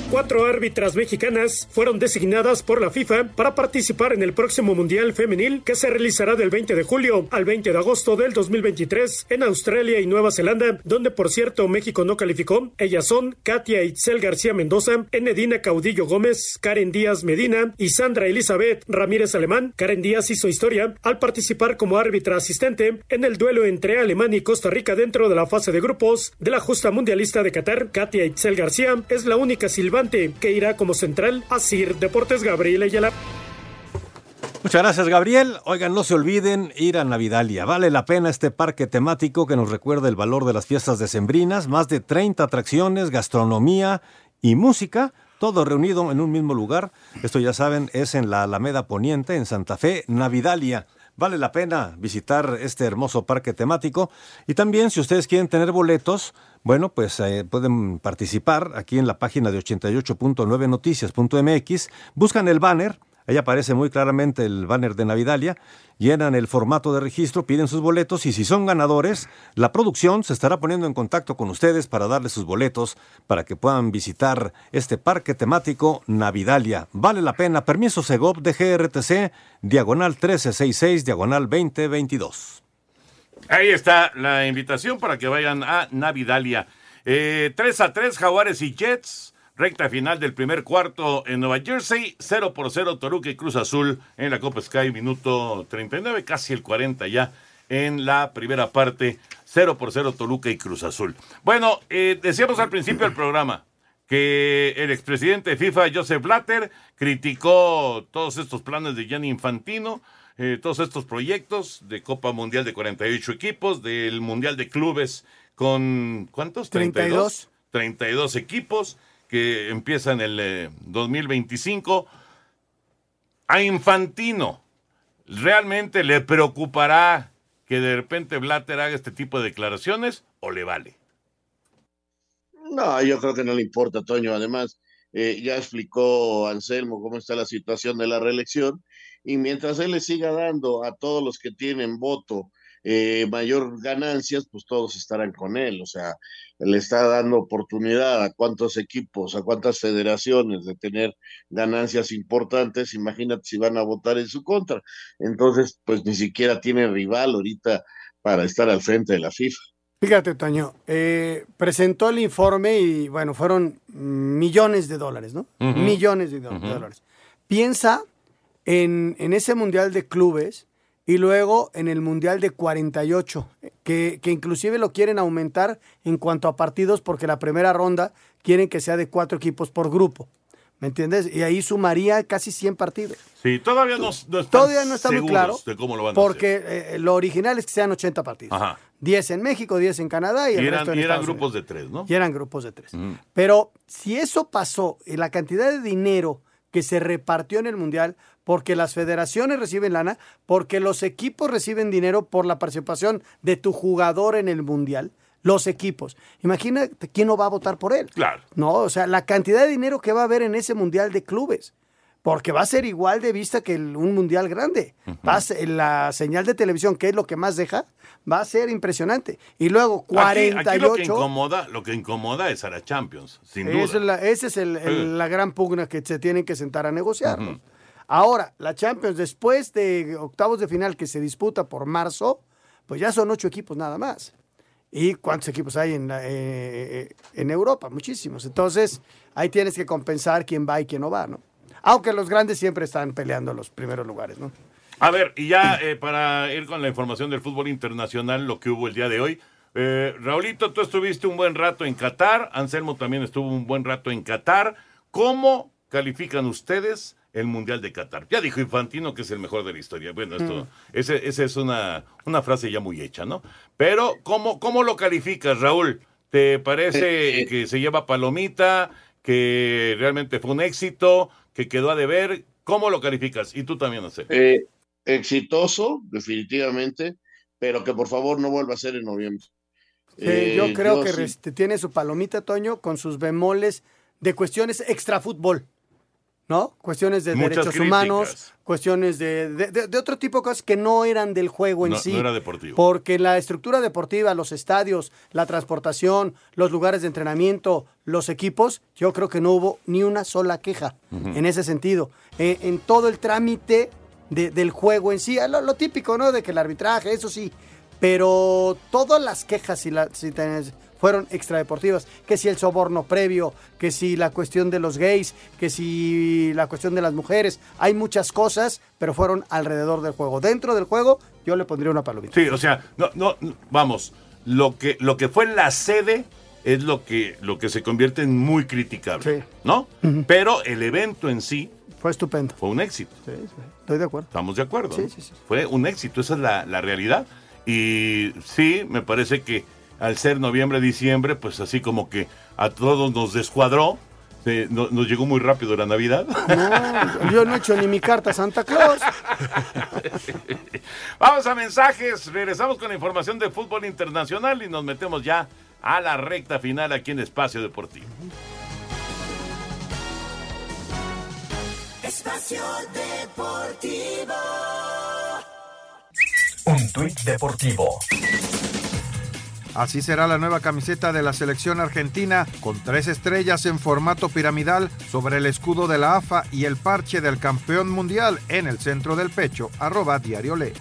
Cuatro árbitras mexicanas fueron designadas por la FIFA para participar en el próximo Mundial Femenil que se realizará del 20 de julio al 20 de agosto del 2023 en Australia y Nueva Zelanda, donde por cierto México no calificó. Ellas son Katia Itzel García Mendoza, Enedina Caudillo Gómez, Karen Díaz Medina y Sandra Elizabeth Ramírez Alemán. Karen Díaz hizo historia al participar como árbitra asistente en el duelo entre Alemania y Costa Rica dentro de la fase de grupos de la justa mundialista de Qatar. Katia Itzel García es la única silva que irá como central a Sir Deportes Gabriel Ayala. Muchas gracias, Gabriel. Oigan, no se olviden ir a Navidalia. Vale la pena este parque temático que nos recuerda el valor de las fiestas decembrinas. Más de 30 atracciones, gastronomía y música. Todo reunido en un mismo lugar. Esto ya saben, es en la Alameda Poniente, en Santa Fe, Navidalia. Vale la pena visitar este hermoso parque temático. Y también, si ustedes quieren tener boletos, bueno, pues eh, pueden participar aquí en la página de 88.9noticias.mx. Buscan el banner Ahí aparece muy claramente el banner de Navidalia, llenan el formato de registro, piden sus boletos y si son ganadores, la producción se estará poniendo en contacto con ustedes para darles sus boletos para que puedan visitar este parque temático Navidalia. Vale la pena. Permiso Segov de GRTC, diagonal 1366, diagonal 2022. Ahí está la invitación para que vayan a Navidalia. Eh, 3 a 3, Jaguares y Jets. Recta final del primer cuarto en Nueva Jersey, 0 por 0 Toruca y Cruz Azul en la Copa Sky, minuto 39, casi el 40 ya en la primera parte, 0 por 0 Toluca y Cruz Azul. Bueno, eh, decíamos al principio del programa, que el expresidente de FIFA, Joseph Blatter, criticó todos estos planes de Gianni Infantino, eh, todos estos proyectos de Copa Mundial de 48 equipos, del Mundial de Clubes con, ¿cuántos? 32. 32 equipos que empiezan el eh, 2025. A Infantino, ¿realmente le preocupará que de repente Blatter haga este tipo de declaraciones o le vale? No, yo creo que no le importa, Toño. Además, eh, ya explicó Anselmo cómo está la situación de la reelección y mientras él le siga dando a todos los que tienen voto eh, mayor ganancias, pues todos estarán con él. O sea, le está dando oportunidad a cuántos equipos, a cuántas federaciones de tener ganancias importantes. Imagínate si van a votar en su contra. Entonces, pues ni siquiera tiene rival ahorita para estar al frente de la FIFA. Fíjate, Toño, eh, presentó el informe y bueno, fueron millones de dólares, ¿no? Millones de dólares. Piensa en, en ese Mundial de Clubes y luego en el Mundial de 48, que, que inclusive lo quieren aumentar en cuanto a partidos porque la primera ronda quieren que sea de cuatro equipos por grupo. ¿Me entiendes? Y ahí sumaría casi 100 partidos. Sí, todavía no, no están Todavía no está muy claro. de cómo lo van a hacer. Porque eh, lo original es que sean 80 partidos. Ajá. 10 en México, 10 en Canadá y, Y el eran, resto en y eran Estados grupos Unidos. de tres, ¿no? Y eran grupos de tres. Pero si eso pasó y la cantidad de dinero que se repartió en el Mundial, porque las federaciones reciben lana, porque los equipos reciben dinero por la participación de tu jugador en el Mundial, los equipos. Imagínate quién no va a votar por él. Claro. No, o sea, la cantidad de dinero que va a haber en ese Mundial de clubes. Porque va a ser igual de vista que el- un mundial grande. Va a ser- la señal de televisión, que es lo que más deja, va a ser impresionante. Y luego Aquí, 48. aquí lo que incomoda, lo que incomoda es a la Champions, sin duda. Esa es la, esa es el- el- la gran pugna que se tienen que sentar a negociar. Ahora, la Champions, después de octavos de final que se disputa por marzo, pues ya son ocho equipos nada más. ¿Y cuántos equipos hay en, la- eh, eh, en Europa? Muchísimos. Entonces, ahí tienes que compensar quién va y quién no va, ¿no? Aunque los grandes siempre están peleando los primeros lugares, ¿no? A ver, y ya eh, para ir con la información del fútbol internacional, lo que hubo el día de hoy. Eh, Raulito, tú estuviste un buen rato en Qatar, Anselmo también estuvo un buen rato en Qatar. ¿Cómo califican ustedes el Mundial de Qatar? Ya dijo Infantino que es el mejor de la historia. Bueno, esto, Mm. ese, esa es una, una frase ya muy hecha, ¿no? Pero, ¿cómo, cómo lo calificas, Raúl? ¿Te parece que se lleva palomita, que realmente fue un éxito, que quedó a deber? ¿Cómo lo calificas? Y tú también, Anselmo. Eh, exitoso, definitivamente, pero que por favor no vuelva a ser en noviembre. Sí, Eh, yo creo yo que sí- tiene su palomita, Toño, con sus bemoles de cuestiones extra fútbol, ¿no? Cuestiones de Muchas derechos críticas. humanos, cuestiones de, de- de- otro tipo de cosas que no eran del juego en No- sí. no era deportivo. Porque la estructura deportiva, los estadios, la transportación, los lugares de entrenamiento, los equipos, yo creo que no hubo ni una sola queja en ese sentido. Eh, en todo el trámite de- del juego en sí, lo, lo típico, ¿no? De que el arbitraje, eso sí. Pero todas las quejas si la- si tenés- fueron extradeportivas. Que si el soborno previo, que si la cuestión de los gays, que si la cuestión de las mujeres. Hay muchas cosas, pero fueron alrededor del juego. Dentro del juego, yo le pondría una palomita. Sí, o sea, no, no, vamos, lo que, lo que fue la sede es lo que, lo que se convierte en muy criticable, ¿no? Pero el evento en sí fue estupendo. Fue un éxito. Estoy de acuerdo. Estamos de acuerdo. Sí, ¿no? sí, sí. Fue un éxito, esa es la, la realidad. Y sí, me parece que al ser noviembre, diciembre, pues así como que a todos nos descuadró. eh, no- nos llegó muy rápido la Navidad. No, yo no he hecho ni mi carta a Santa Claus. Vamos a mensajes, regresamos con la información de fútbol internacional y nos metemos ya a la recta final aquí en Espacio Deportivo. Espacio Deportivo. Un tuit deportivo. Así será la nueva camiseta de la selección argentina, con tres estrellas en formato piramidal sobre el escudo de la AFA y el parche del campeón mundial en el centro del pecho. Arroba Diario Le.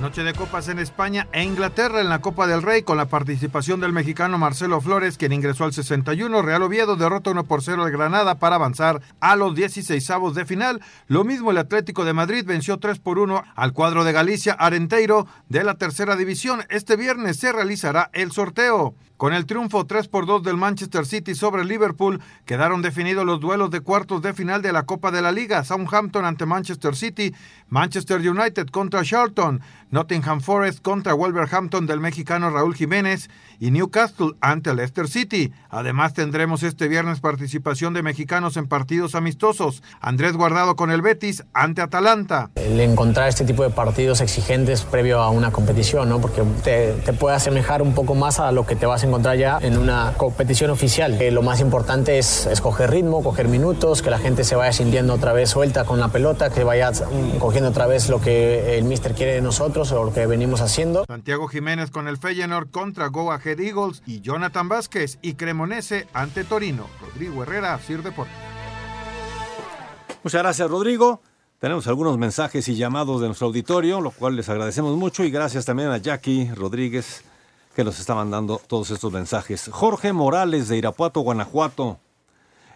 Noche de copas en España e Inglaterra en la Copa del Rey con la participación del mexicano Marcelo Flores, quien ingresó al 61. Real Oviedo derrota 1 por 0 al Granada para avanzar a los 16 avos de final. Lo mismo el Atlético de Madrid venció 3 por 1 al cuadro de Galicia Arenteiro de la tercera división. Este viernes se realizará el sorteo. Con el triunfo 3 por 2 del Manchester City sobre Liverpool, quedaron definidos los duelos de cuartos de final de la Copa de la Liga. Southampton ante Manchester City, Manchester United contra Charlton, Nottingham Forest contra Wolverhampton del mexicano Raúl Jiménez y Newcastle ante Leicester City. Además tendremos este viernes participación de mexicanos en partidos amistosos. Andrés Guardado con el Betis ante Atalanta. El encontrar este tipo de partidos exigentes previo a una competición, ¿no? porque te, puede asemejar un poco más a lo que te vas a encontrar ya en una competición oficial. Eh, lo más importante es escoger ritmo, coger minutos, que la gente se vaya sintiendo otra vez suelta con la pelota, que vaya cogiendo otra vez lo que el míster quiere de nosotros o lo que venimos haciendo. Santiago Jiménez con el Feyenoord contra Go Ahead Eagles y Jonathan Vázquez y Cremonese ante Torino. Rodrigo Herrera, Sir Deportes. Muchas gracias, Rodrigo. Tenemos algunos mensajes y llamados de nuestro auditorio, lo cual les agradecemos mucho y gracias también a Jackie Rodríguez que nos está mandando todos estos mensajes. Jorge Morales de Irapuato, Guanajuato.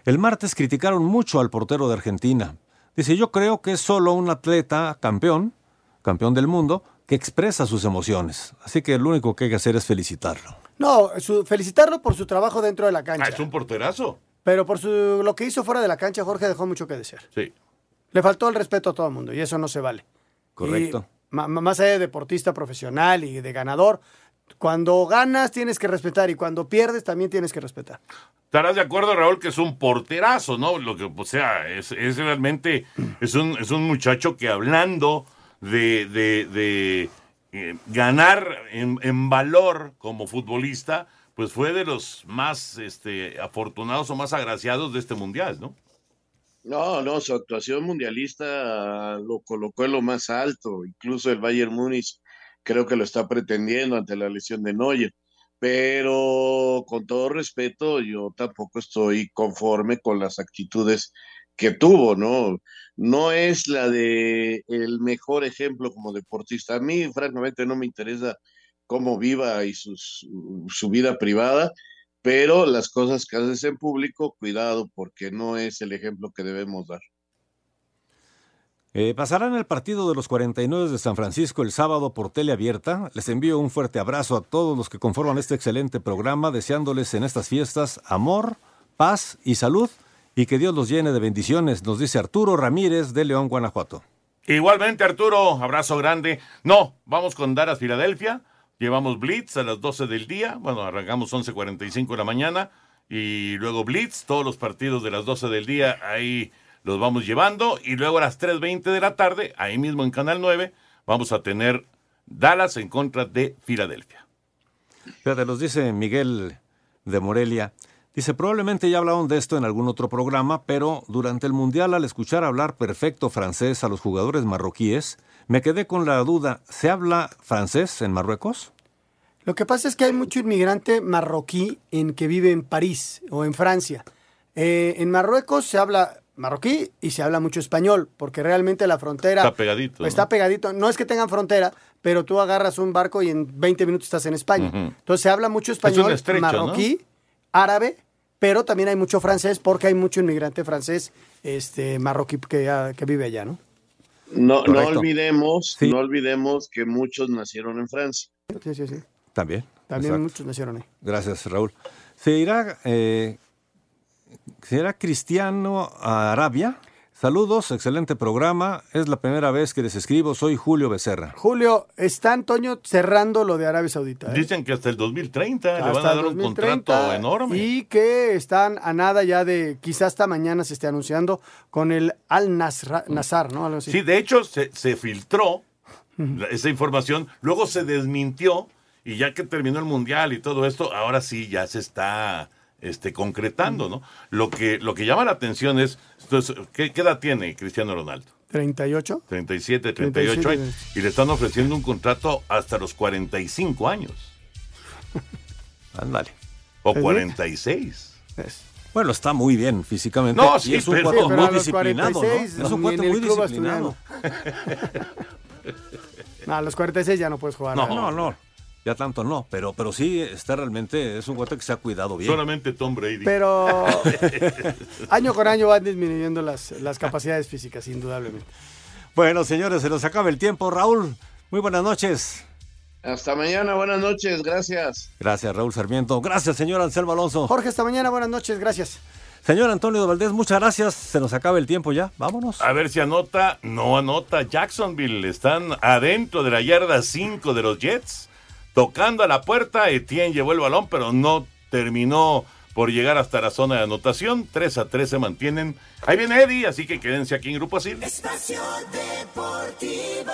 El martes criticaron mucho al portero de Argentina. Dice, yo creo que es solo un atleta campeón, campeón del mundo, que expresa sus emociones. Así que lo único que hay que hacer es felicitarlo. No, su- felicitarlo por su trabajo dentro de la cancha. Ah, es un porterazo. Pero por su, lo que hizo fuera de la cancha, Jorge dejó mucho que desear. Sí. Le faltó el respeto a todo el mundo y eso no se vale. Correcto. Y más allá de deportista profesional y de ganador, cuando ganas tienes que respetar y cuando pierdes también tienes que respetar. Estarás de acuerdo, Raúl, que es un porterazo, ¿no? Lo que, o sea, es, es realmente, es un, es un muchacho que hablando de, de, eh, ganar en, en valor como futbolista, pues fue de los más este, afortunados o más agraciados de este mundial, ¿no? No, no, su actuación mundialista lo colocó en lo más alto. Incluso el Bayern Múnich creo que lo está pretendiendo ante la lesión de Neuer. Pero con todo respeto, yo tampoco estoy conforme con las actitudes que tuvo, ¿no? No es la de el mejor ejemplo como deportista. A mí, francamente, no me interesa cómo viva y sus- su vida privada, pero las cosas que haces en público, cuidado, porque no es el ejemplo que debemos dar. Eh, pasarán el partido de los 49 de San Francisco el sábado por tele abierta. Les envío un fuerte abrazo a todos los que conforman este excelente programa, deseándoles en estas fiestas amor, paz y salud y que Dios los llene de bendiciones, nos dice Arturo Ramírez de León, Guanajuato. Igualmente, Arturo, abrazo grande. No, vamos con Dallas, Filadelfia. Llevamos Blitz a las 12 del día. Bueno, arrancamos 11.45 de la mañana. Y luego Blitz, todos los partidos de las 12 del día, ahí los vamos llevando. Y luego a las 3.20 de la tarde, ahí mismo en Canal 9, vamos a tener Dallas en contra de Filadelfia. Fíjate, nos dice Miguel de Morelia. Dice, probablemente ya hablaron de esto en algún otro programa, pero durante el Mundial al escuchar hablar perfecto francés a los jugadores marroquíes, me quedé con la duda, ¿se habla francés en Marruecos? Lo que pasa es que hay mucho inmigrante marroquí en que vive en París o en Francia. Eh, en Marruecos se habla marroquí y se habla mucho español, porque realmente la frontera Está pegadito. ¿no? está pegadito. No es que tengan frontera, pero tú agarras un barco y en 20 minutos estás en España. Entonces se habla mucho Es español, estrecho, marroquí, árabe, pero también hay mucho francés porque hay mucho inmigrante francés este, marroquí que, ah, que vive allá, ¿no? No, no olvidemos, Sí. no olvidemos que muchos nacieron en Francia. Sí, sí, sí. También. También exacto. muchos nacieron ahí. Gracias, Raúl. ¿Se irá, eh, ¿se irá Cristiano a Arabia? Saludos, excelente programa. Es la primera vez que les escribo. Soy Julio Becerra. Julio, está Antonio cerrando lo de Arabia Saudita. ¿eh? Dicen que hasta el 2030 le van Hasta a dar un 2030, contrato enorme. Y que están a nada ya de, quizás hasta mañana se esté anunciando con el Al Nasra- Nazar, ¿no? Algo así. Sí, de hecho se, se filtró esa información, luego se desmintió y ya que terminó el mundial y todo esto, ahora sí ya se está este, concretando, ¿no? Lo que, lo que llama la atención es, entonces, ¿qué, qué edad tiene Cristiano Ronaldo? 38. 37, 38 37, años. Y le están ofreciendo un contrato hasta los 45 años. Ándale. O Es 46. Bueno, está muy bien físicamente. No, y sí, es un pero- Sí, muy disciplinado, 46 ¿no? Es un el muy disciplinado. No, a los 46 ya no puedes jugar. No, no, no. Ya tanto no, pero, pero sí está realmente, es un guate que se ha cuidado bien. Solamente Tom Brady. Pero año con año van disminuyendo las, las capacidades físicas, indudablemente. Bueno, señores, se nos acaba el tiempo. Raúl, muy buenas noches. Hasta mañana, buenas noches, gracias. Gracias, Raúl Sarmiento. Gracias, señor Anselmo Alonso. Jorge, hasta mañana, buenas noches, gracias. Señor Antonio Valdés, muchas gracias. Se nos acaba el tiempo ya. Vámonos. A ver si anota. No anota. Jacksonville están adentro de la yarda 5 de los Jets. Tocando a la puerta, Etienne llevó el balón, pero no terminó por llegar hasta la zona de anotación. 3 a 3 se mantienen. Ahí viene Eddie, así que quédense aquí en Grupo Asir. Espacio Deportivo.